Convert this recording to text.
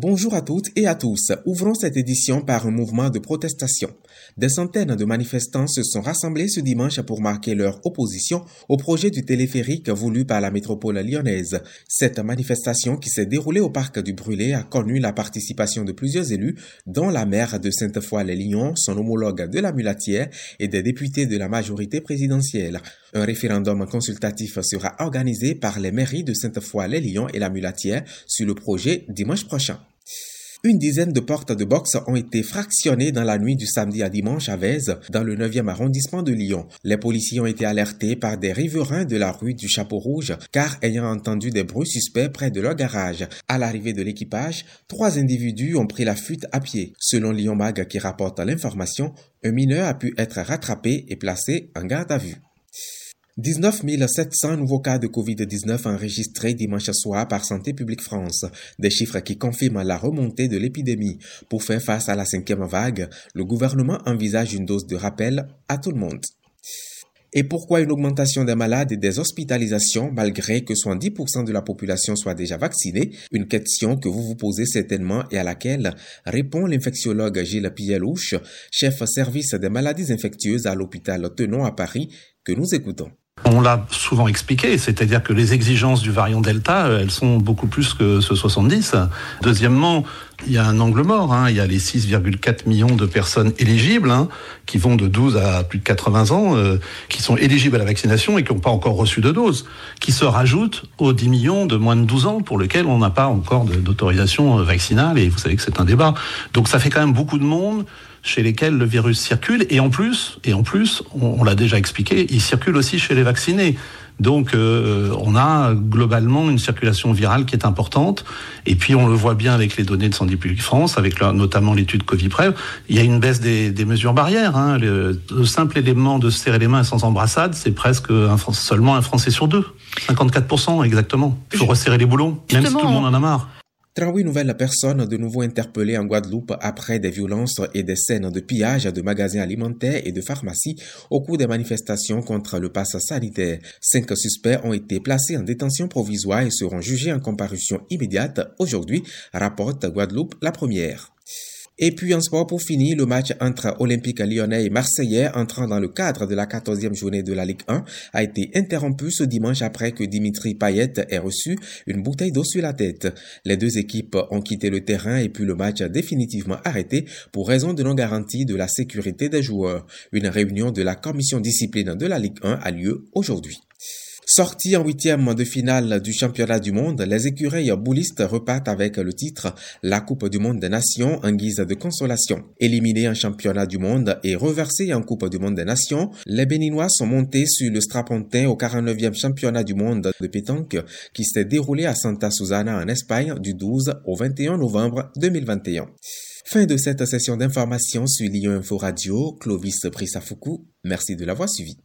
Bonjour à toutes et à tous. Ouvrons cette édition par un mouvement de protestation. Des centaines de manifestants se sont rassemblés ce dimanche pour marquer leur opposition au projet du téléphérique voulu par la métropole lyonnaise. Cette manifestation qui s'est déroulée au parc du Brûlé a connu la participation de plusieurs élus, dont la maire de Sainte-Foy-les-Lyons, son homologue de la Mulatière et des députés de la majorité présidentielle. Un référendum consultatif sera organisé par les mairies de Sainte-Foy-les-Lyons et la Mulatière sur le projet dimanche prochain. Une dizaine de portes de boxe ont été fractionnées dans la nuit du samedi à dimanche à Vèze, dans le 9e arrondissement de Lyon. Les policiers ont été alertés par des riverains de la rue du Chapeau Rouge, car ayant entendu des bruits suspects près de leur garage. À l'arrivée de l'équipage, trois individus ont pris la fuite à pied. Selon Lyon Mag qui rapporte l'information, un mineur a pu être rattrapé et placé en garde à vue. 19 700 nouveaux cas de COVID-19 enregistrés dimanche soir par Santé publique France, des chiffres qui confirment la remontée de l'épidémie. Pour faire face à la cinquième vague, le gouvernement envisage une dose de rappel à tout le monde. Et pourquoi une augmentation des malades et des hospitalisations malgré que 70% de la population soit déjà vaccinée? Une question que vous vous posez certainement et à laquelle répond l'infectiologue Gilles Pielouche, chef service des maladies infectieuses à l'hôpital Tenon à Paris, que nous écoutons. On l'a souvent expliqué, c'est-à-dire que les exigences du variant Delta, euh, elles sont beaucoup plus que ce 70. Deuxièmement, il y a un angle mort. Hein. Il y a les 6,4 millions de personnes éligibles, hein, qui vont de 12 à plus de 80 ans, euh, qui sont éligibles à la vaccination et qui n'ont pas encore reçu de dose, qui se rajoutent aux 10 millions de moins de 12 ans pour lesquels on n'a pas encore d'autorisation euh, vaccinale. Et vous savez que c'est un débat. Donc ça fait quand même beaucoup de monde chez lesquels le virus circule. Et en plus, et en plus, on, l'a déjà expliqué, il circule aussi chez les vaccinés. Donc euh, on a globalement une circulation virale qui est importante. Et puis on le voit bien avec les données de Santé publique France, avec notamment l'étude Covid-Prev, il y a une baisse des, mesures barrières. Hein. Le, simple élément de serrer les mains sans embrassade, c'est presque seulement un Français sur deux. 54% exactement. Il faut resserrer les boulons, même si tout le monde en a marre. 38 nouvelles personnes de nouveau interpellées en Guadeloupe après des violences et des scènes de pillage de magasins alimentaires et de pharmacies au cours des manifestations contre le pass sanitaire. Cinq suspects ont été placés en détention provisoire et seront jugés en comparution immédiate aujourd'hui, rapporte Guadeloupe la première. Et puis en sport pour finir, le match entre Olympique lyonnais et Marseillais entrant dans le cadre de la 14e journée de la Ligue 1 a été interrompu ce dimanche après que Dimitri Payet ait reçu une bouteille d'eau sur la tête. Les deux équipes ont quitté le terrain et puis le match a définitivement arrêté pour raison de non-garantie de la sécurité des joueurs. Une réunion de la commission discipline de la Ligue 1 a lieu aujourd'hui. Sortis en huitième de finale du championnat du monde, les écureuils boulistes repartent avec le titre La Coupe du monde des Nations en guise de consolation. Éliminés en championnat du monde et reversés en Coupe du monde des Nations, les Béninois sont montés sur le strapontin au 49e championnat du monde de pétanque qui s'est déroulé à Santa Susana en Espagne du 12 au 21 novembre 2021. Fin de cette session d'information sur Lyon Info Radio, Clovis Prissafuku. Merci de l'avoir suivi.